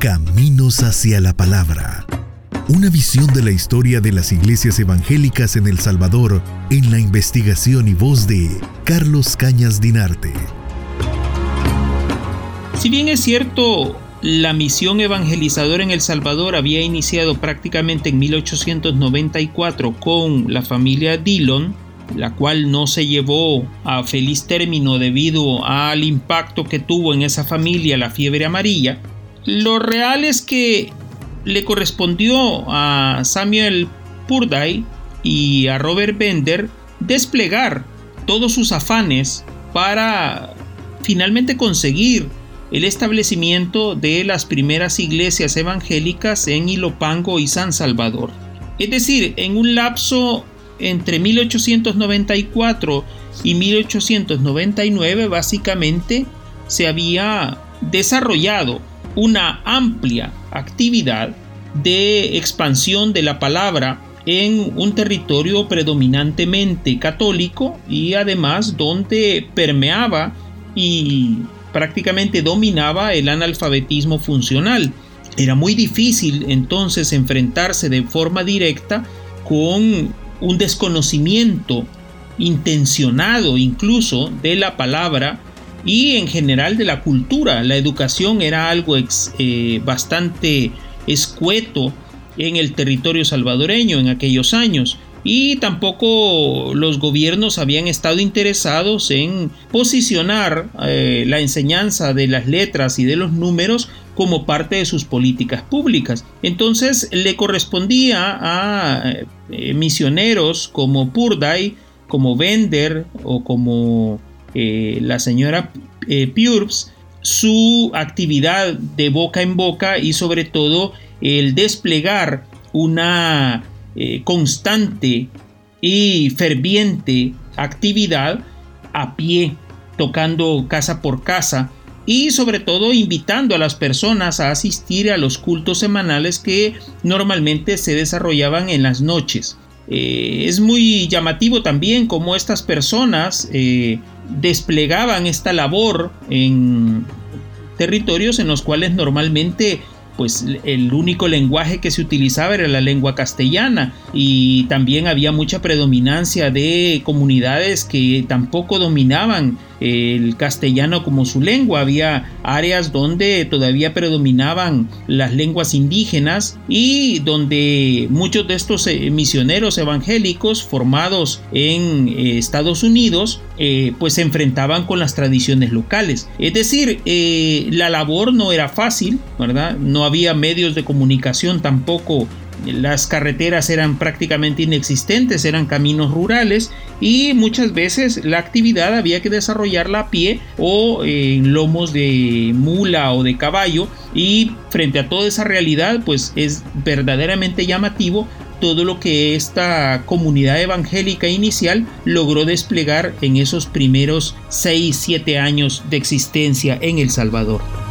Caminos hacia la Palabra. Una visión de la historia de las iglesias evangélicas en El Salvador en la investigación y voz de Carlos Cañas Dinarte. Si bien es cierto, la misión evangelizadora en El Salvador había iniciado prácticamente en 1894 con la familia Dillon, la cual no se llevó a feliz término debido al impacto que tuvo en esa familia la fiebre amarilla, lo real es que le correspondió a Samuel Purday y a Robert Bender desplegar todos sus afanes para finalmente conseguir el establecimiento de las primeras iglesias evangélicas en Ilopango y San Salvador. Es decir, en un lapso entre 1894 y 1899 básicamente se había desarrollado una amplia actividad de expansión de la palabra en un territorio predominantemente católico y además donde permeaba y prácticamente dominaba el analfabetismo funcional. Era muy difícil entonces enfrentarse de forma directa con un desconocimiento intencionado incluso de la palabra y en general de la cultura. La educación era algo eh, bastante escueto en el territorio salvadoreño en aquellos años y tampoco los gobiernos habían estado interesados en posicionar eh, la enseñanza de las letras y de los números como parte de sus políticas públicas. Entonces le correspondía a eh, misioneros como Purday, como Bender o como eh, la señora eh, su actividad de boca en boca y sobre todo el desplegar una eh, constante y ferviente actividad a pie, tocando casa por casa y sobre todo invitando a las personas a asistir a los cultos semanales que normalmente se desarrollaban en las noches. Eh, es muy llamativo también cómo estas personas desplegaban esta labor en territorios en los cuales normalmente pues el único lenguaje que se utilizaba era la lengua castellana. Y también había mucha predominancia de comunidades que tampoco dominaban el castellano como su lengua. Había áreas donde todavía predominaban las lenguas indígenas y donde muchos de estos eh, misioneros evangélicos formados en eh, Estados Unidos eh, pues se enfrentaban con las tradiciones locales. Es decir, la labor no era fácil, ¿verdad? No había medios de comunicación tampoco las carreteras eran prácticamente inexistentes, eran caminos rurales y muchas veces la actividad había que desarrollarla a pie o en lomos de mula o de caballo y frente a toda esa realidad pues es verdaderamente llamativo todo lo que esta comunidad evangélica inicial logró desplegar en esos primeros 6-7 años de existencia en El Salvador.